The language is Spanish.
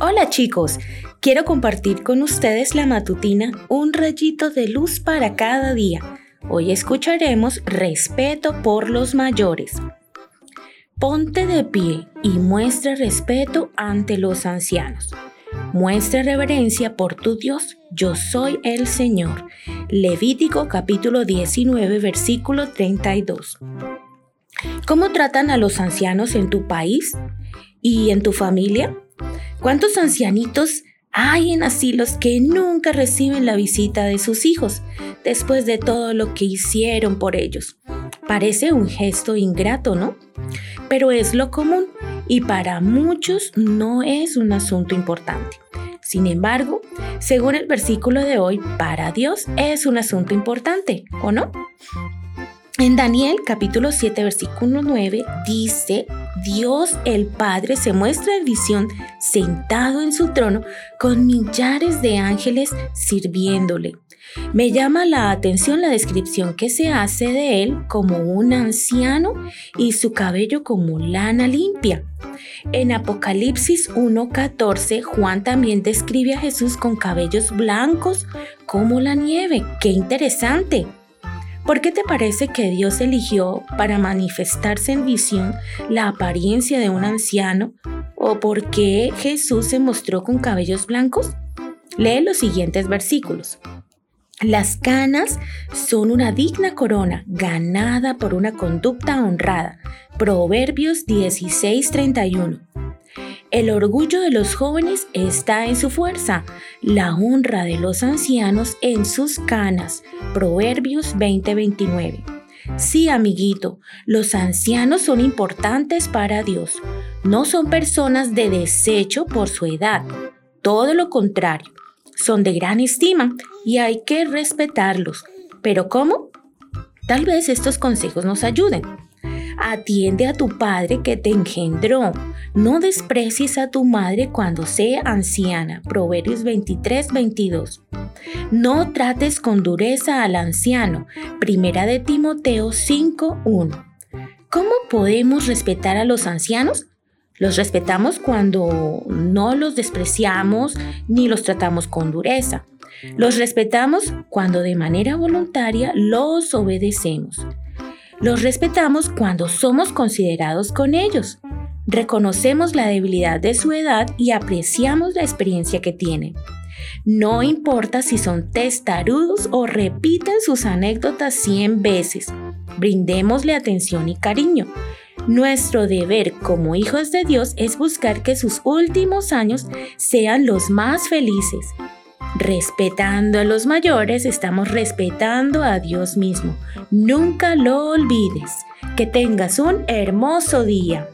Hola chicos, quiero compartir con ustedes la matutina Un rayito de luz para cada día. Hoy escucharemos respeto por los mayores. Ponte de pie y muestra respeto ante los ancianos. Muestra reverencia por tu Dios, yo soy el Señor. Levítico capítulo 19 versículo 32. ¿Cómo tratan a los ancianos en tu país y en tu familia? ¿Cuántos ancianitos hay en asilos que nunca reciben la visita de sus hijos después de todo lo que hicieron por ellos? Parece un gesto ingrato, ¿no? Pero es lo común y para muchos no es un asunto importante. Sin embargo, según el versículo de hoy, para Dios es un asunto importante, ¿o no? En Daniel capítulo 7 versículo 9 dice, Dios el Padre se muestra en visión sentado en su trono con millares de ángeles sirviéndole. Me llama la atención la descripción que se hace de él como un anciano y su cabello como lana limpia. En Apocalipsis 1.14, Juan también describe a Jesús con cabellos blancos como la nieve. ¡Qué interesante! ¿Por qué te parece que Dios eligió para manifestarse en visión la apariencia de un anciano? ¿O por qué Jesús se mostró con cabellos blancos? Lee los siguientes versículos. Las canas son una digna corona ganada por una conducta honrada. Proverbios 16:31. El orgullo de los jóvenes está en su fuerza, la honra de los ancianos en sus canas. Proverbios 20:29. Sí, amiguito, los ancianos son importantes para Dios. No son personas de desecho por su edad. Todo lo contrario son de gran estima y hay que respetarlos. ¿Pero cómo? Tal vez estos consejos nos ayuden. Atiende a tu padre que te engendró. No desprecies a tu madre cuando sea anciana. Proverbios 23, 22. No trates con dureza al anciano. Primera de Timoteo 5, 1. ¿Cómo podemos respetar a los ancianos? Los respetamos cuando no los despreciamos ni los tratamos con dureza. Los respetamos cuando de manera voluntaria los obedecemos. Los respetamos cuando somos considerados con ellos. Reconocemos la debilidad de su edad y apreciamos la experiencia que tienen. No importa si son testarudos o repiten sus anécdotas 100 veces. Brindémosle atención y cariño. Nuestro deber como hijos de Dios es buscar que sus últimos años sean los más felices. Respetando a los mayores, estamos respetando a Dios mismo. Nunca lo olvides. Que tengas un hermoso día.